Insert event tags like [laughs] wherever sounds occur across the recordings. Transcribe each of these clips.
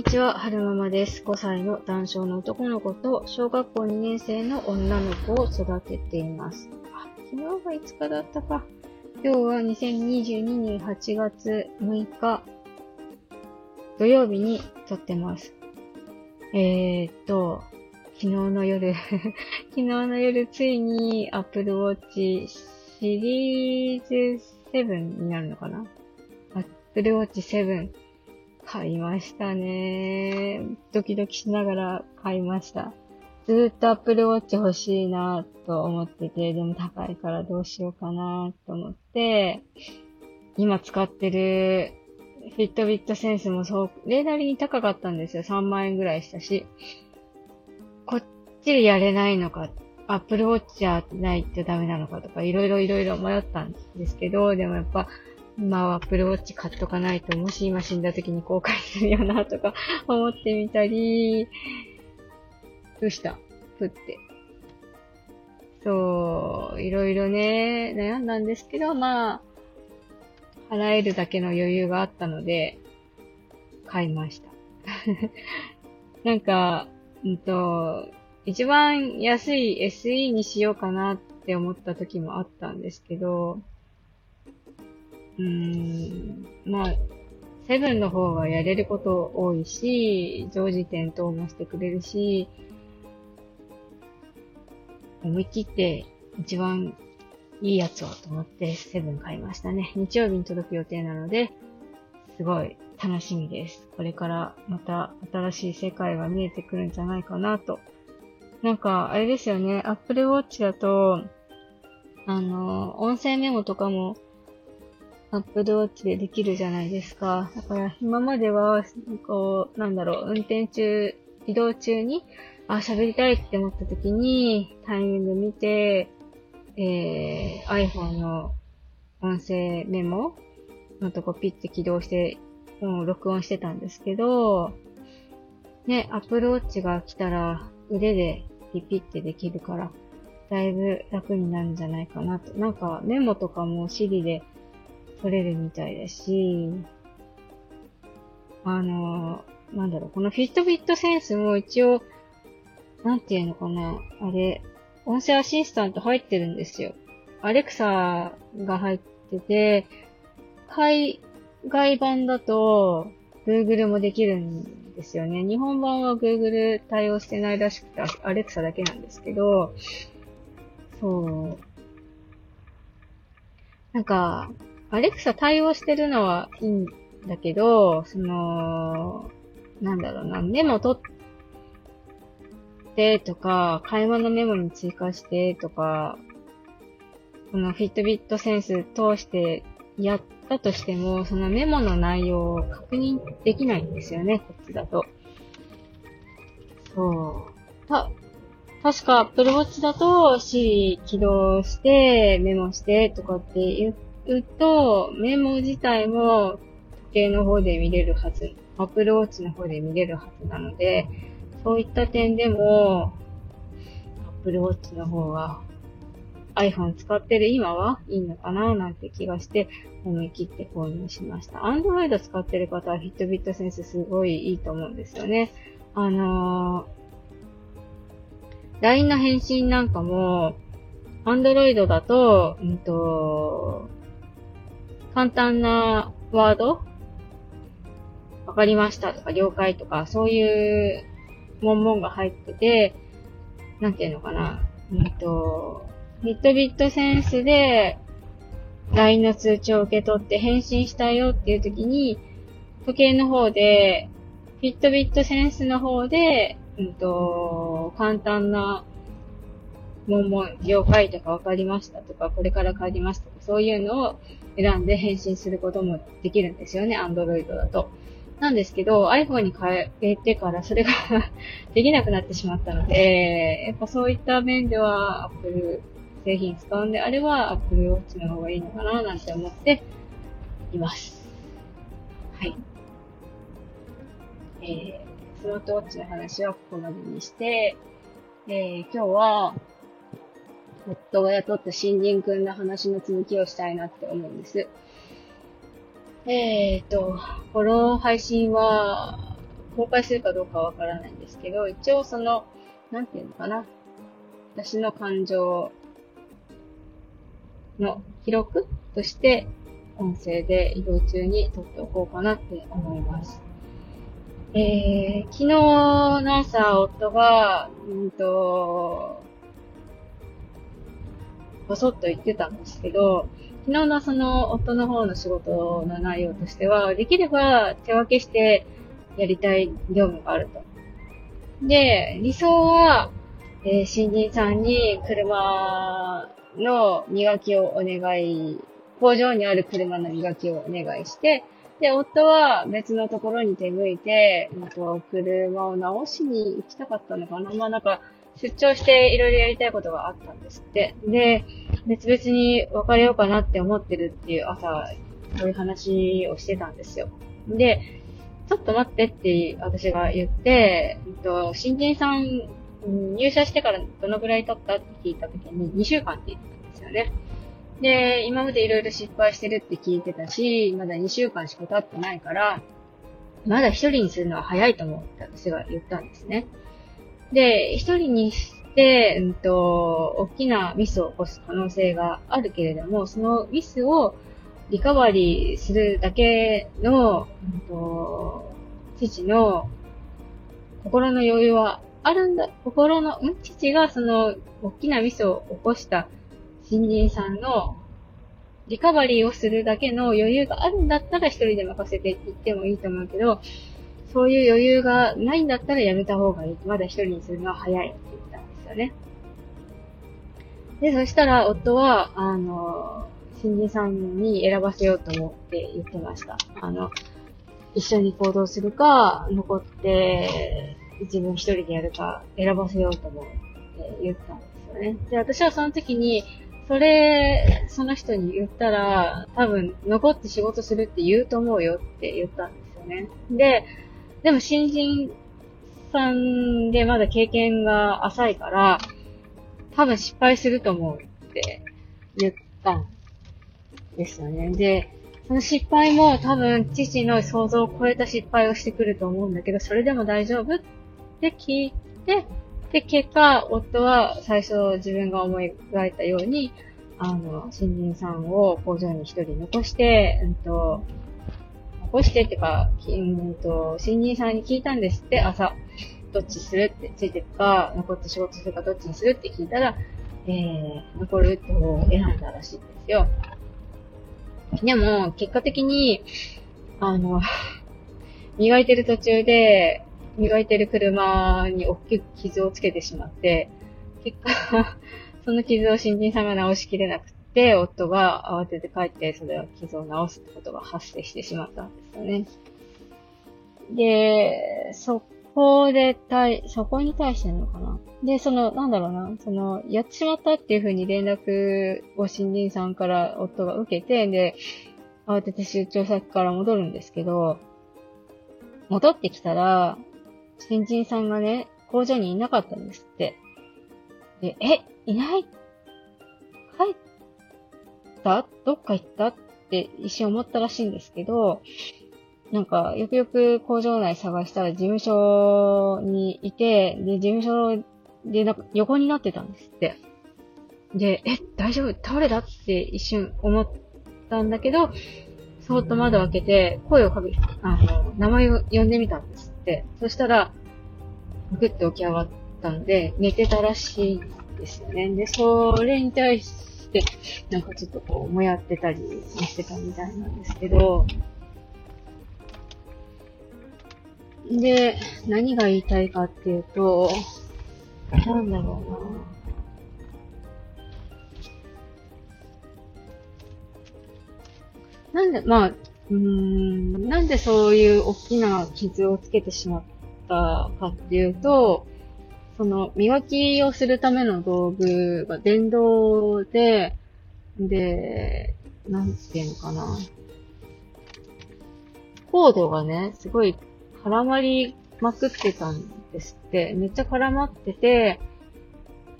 にちは、はるままです。5歳の男性の男の子と小学校2年生の女の子を育てています。あ、昨日が5日だったか。今日は2022年8月6日土曜日に撮ってます。えー、っと、昨日の夜、[laughs] 昨日の夜ついに Apple Watch シリーズ7になるのかな ?Apple Watch 7買いましたね。ドキドキしながら買いました。ずっと Apple Watch 欲しいなと思ってて、でも高いからどうしようかなと思って、今使ってる Fitbit Sense もそう、例なりに高かったんですよ。3万円ぐらいしたし。こっちでやれないのか、Apple Watch じゃないとダメなのかとか、いろいろいろいろ迷ったんですけど、でもやっぱ、今は Apple Watch 買っとかないと、もし今死んだ時に後悔するよなとか [laughs] 思ってみたり、どうした？ふって。そう、いろいろね、悩んだんですけど、まあ、払えるだけの余裕があったので、買いました。[laughs] なんか、うんと、一番安い SE にしようかなって思った時もあったんですけど、うーん、まあ、セブンの方がやれること多いし、常時点灯もしてくれるし、思い切って一番いいやつをと思ってセブン買いましたね。日曜日に届く予定なので、すごい楽しみです。これからまた新しい世界が見えてくるんじゃないかなと。なんか、あれですよね、Apple Watch だと、あの、音声メモとかも Apple Watch でできるじゃないですか。だから今までは、こう、なんだろう、運転中、移動中に、あ、喋りたいって思った時に、タイミング見て、えー、iPhone の音声メモのとこピッて起動して、もう録音してたんですけど、ね、Apple Watch が来たら腕でピピってできるから、だいぶ楽になるんじゃないかなと。なんかメモとかも Siri で取れるみたいだし、あの、なんだろう、この Fitbit Sense も一応、なんていうのかな、あれ、音声アシスタント入ってるんですよ。アレクサが入ってて、海外版だと Google もできるんですよね。日本版は Google 対応してないらしくて、アレクサだけなんですけど、そう。なんか、アレクサ対応してるのはいいんだけど、その、なんだろうな、メモ取ってとか、買い物メモに追加してとか、この Fitbit Sense 通してやったとしても、そのメモの内容を確認できないんですよね、こっちだと。そう。た、確か Apple Watch だと Siri 起動してメモしてとかって言うと、メモ自体も時計の方で見れるはず、Apple Watch の方で見れるはずなので、そういった点でも、Apple Watch の方が iPhone 使ってる今はいいのかななんて気がして思い切って購入しました。Android 使ってる方は Fitbit Sense すごいいいと思うんですよね。あのー、LINE の返信なんかも、Android だと、うんと、簡単なワード？わかりましたとか了解とか、そういう文言が入ってて、なんていうのかな？うんと、ビットビットセンスで LINE の通知を受け取って返信したよっていう時に、時計の方で、フィットビットセンスの方で、うんと、簡単な文言、了解とか分かりましたとか、これから帰りますとか、そういうのを選んで返信することもできるんですよね、Android だと。なんですけど、iPhone に変えてからそれが [laughs] できなくなってしまったので、やっぱそういった面では Apple 製品使うんであれば Apple Watch の方がいいのかななんて思っています。はい。えー、スマートウォッチの話はここまでにして、えー、今日は、夫が雇った新人くんの話の続きをしたいなって思うんです。えーと、この配信は、公開するかどうかわからないんですけど、一応その、なんていうのかな。私の感情の記録として、音声で移動中に撮っておこうかなって思います。えー、昨日の朝、夫が、うんと、ぼそっと言ってたんですけど、昨日のその夫の方の仕事の内容としては、できれば手分けしてやりたい業務があると。で、理想は、えー、新人さんに車の磨きをお願い、工場にある車の磨きをお願いして、で、夫は別のところに手向いて、なんか車を直しに行きたかったのかな。まあなんか、出張していろいろやりたいことがあったんですって。で、別々に別れようかなって思ってるっていう朝、そういう話をしてたんですよ。で、ちょっと待ってって私が言って、えっと、新人さん入社してからどのぐらい経ったって聞いたときに2週間って言ってたんですよね。で、今までいろいろ失敗してるって聞いてたし、まだ2週間しか経ってないから、まだ一人にするのは早いと思って私が言ったんですね。で、一人にして、うんと、大きなミスを起こす可能性があるけれども、そのミスをリカバリーするだけの、うんと、父の心の余裕はあるんだ、心の、ん？父がその大きなミスを起こした新人さんのリカバリーをするだけの余裕があるんだったら一人で任せていってもいいと思うけど、そういう余裕がないんだったらやめた方がいい。まだ一人にするのは早いって言ったんですよね。で、そしたら夫は、あの、新人さんに選ばせようと思って言ってました。あの、一緒に行動するか、残って自分一人でやるか選ばせようと思って言ったんですよね。で、私はその時に、それ、その人に言ったら、多分、残って仕事するって言うと思うよって言ったんですよね。で、でも新人さんでまだ経験が浅いから、多分失敗すると思うって言ったんですよね。で、その失敗も多分父の想像を超えた失敗をしてくると思うんだけど、それでも大丈夫って聞いて、で、結果、夫は最初自分が思い描いたように、あの、新人さんを工場に一人残して、うんと、残してってか、うんと、新人さんに聞いたんですって、朝。どっちするってついてるか、残って仕事するかどっちにするって聞いたら、えー、残るって方を選んだらしいんですよ。でも、結果的に、あの、磨いてる途中で、磨いてる車に大きく傷をつけてしまって、結果、[laughs] その傷を新人さんが直しきれなくて、で夫が慌てて帰って、それを傷を直すってことが発生してしまったんですよね。で、そこで対、そこに対してなのかな。で、その、なんだろうな、その、やってしまったっていうふうに連絡を新人さんから夫が受けて、で、慌てて出張先から戻るんですけど、戻ってきたら、新人さんがね、工場にいなかったんですって。で、え、いない？帰った？どっか行った？って一瞬思ったらしいんですけど、なんか、よくよく工場内探したら事務所にいて、で、事務所でなんか横になってたんですって。で、え、大丈夫？倒れた？って一瞬思ったんだけど、そーっと窓開けて、声をかけ、あの、名前を呼んでみたんですって。そしたら、ぐって起き上がったんで、寝てたらしいんですよね。で、それに対し、なんかちょっとこう、もやってたりしてたみたいなんですけど、で、何が言いたいかっていうと、なんだろうな。なんで、まあ、うん、なんでそういう大きな傷をつけてしまったかっていうと、その、磨きをするための道具が電動で、で、なんていうのかな。コードがね、すごい絡まりまくってたんですって。めっちゃ絡まってて、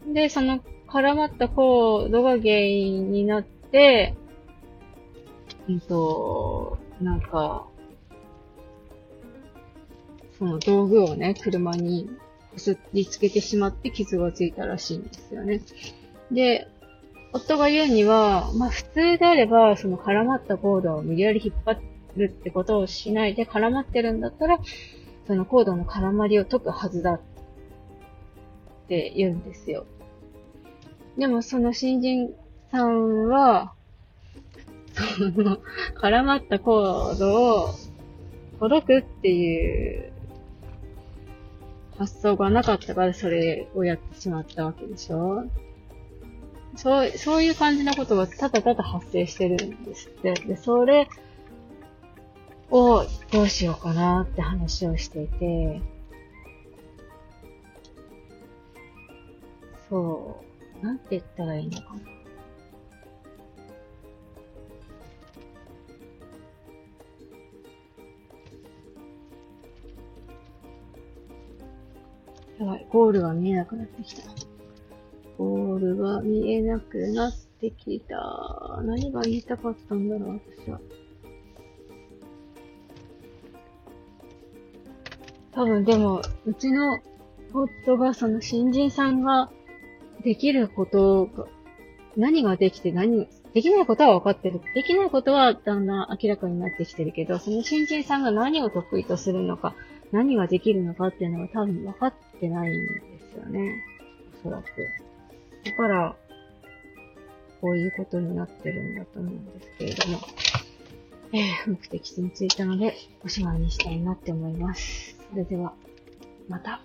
で、その絡まったコードが原因になって、うんと、なんか、その道具をね、車にこすりつけてしまって傷がついたらしいんですよね。で、夫が言うには、まあ普通であれば、その絡まったコードを無理やり引っ張るってことをしないで絡まってるんだったら、そのコードの絡まりを解くはずだって言うんですよ。でもその新人さんは、その、絡まったコードをほどくっていう発想がなかったからそれをやってしまったわけでしょ？そう、そういう感じのことがただただ発生してるんですって。で、それをどうしようかなって話をしていて、そう、なんて言ったらいいのかな。ゴールが見えなくなってきた。ゴールが見えなくなってきた。何が言いたかったんだろう、私は。多分でも、うちの夫がその新人さんができることが、何ができて何、できないことは分かってる。できないことはだんだん明らかになってきてるけど、その新人さんが何を得意とするのか、何ができるのかっていうのが多分分かってないんですよね。おそらく。だから、こういうことになってるんだと思うんですけれども、えー、目的地に着いたので、おしまいにしたいなって思います。それでは、また。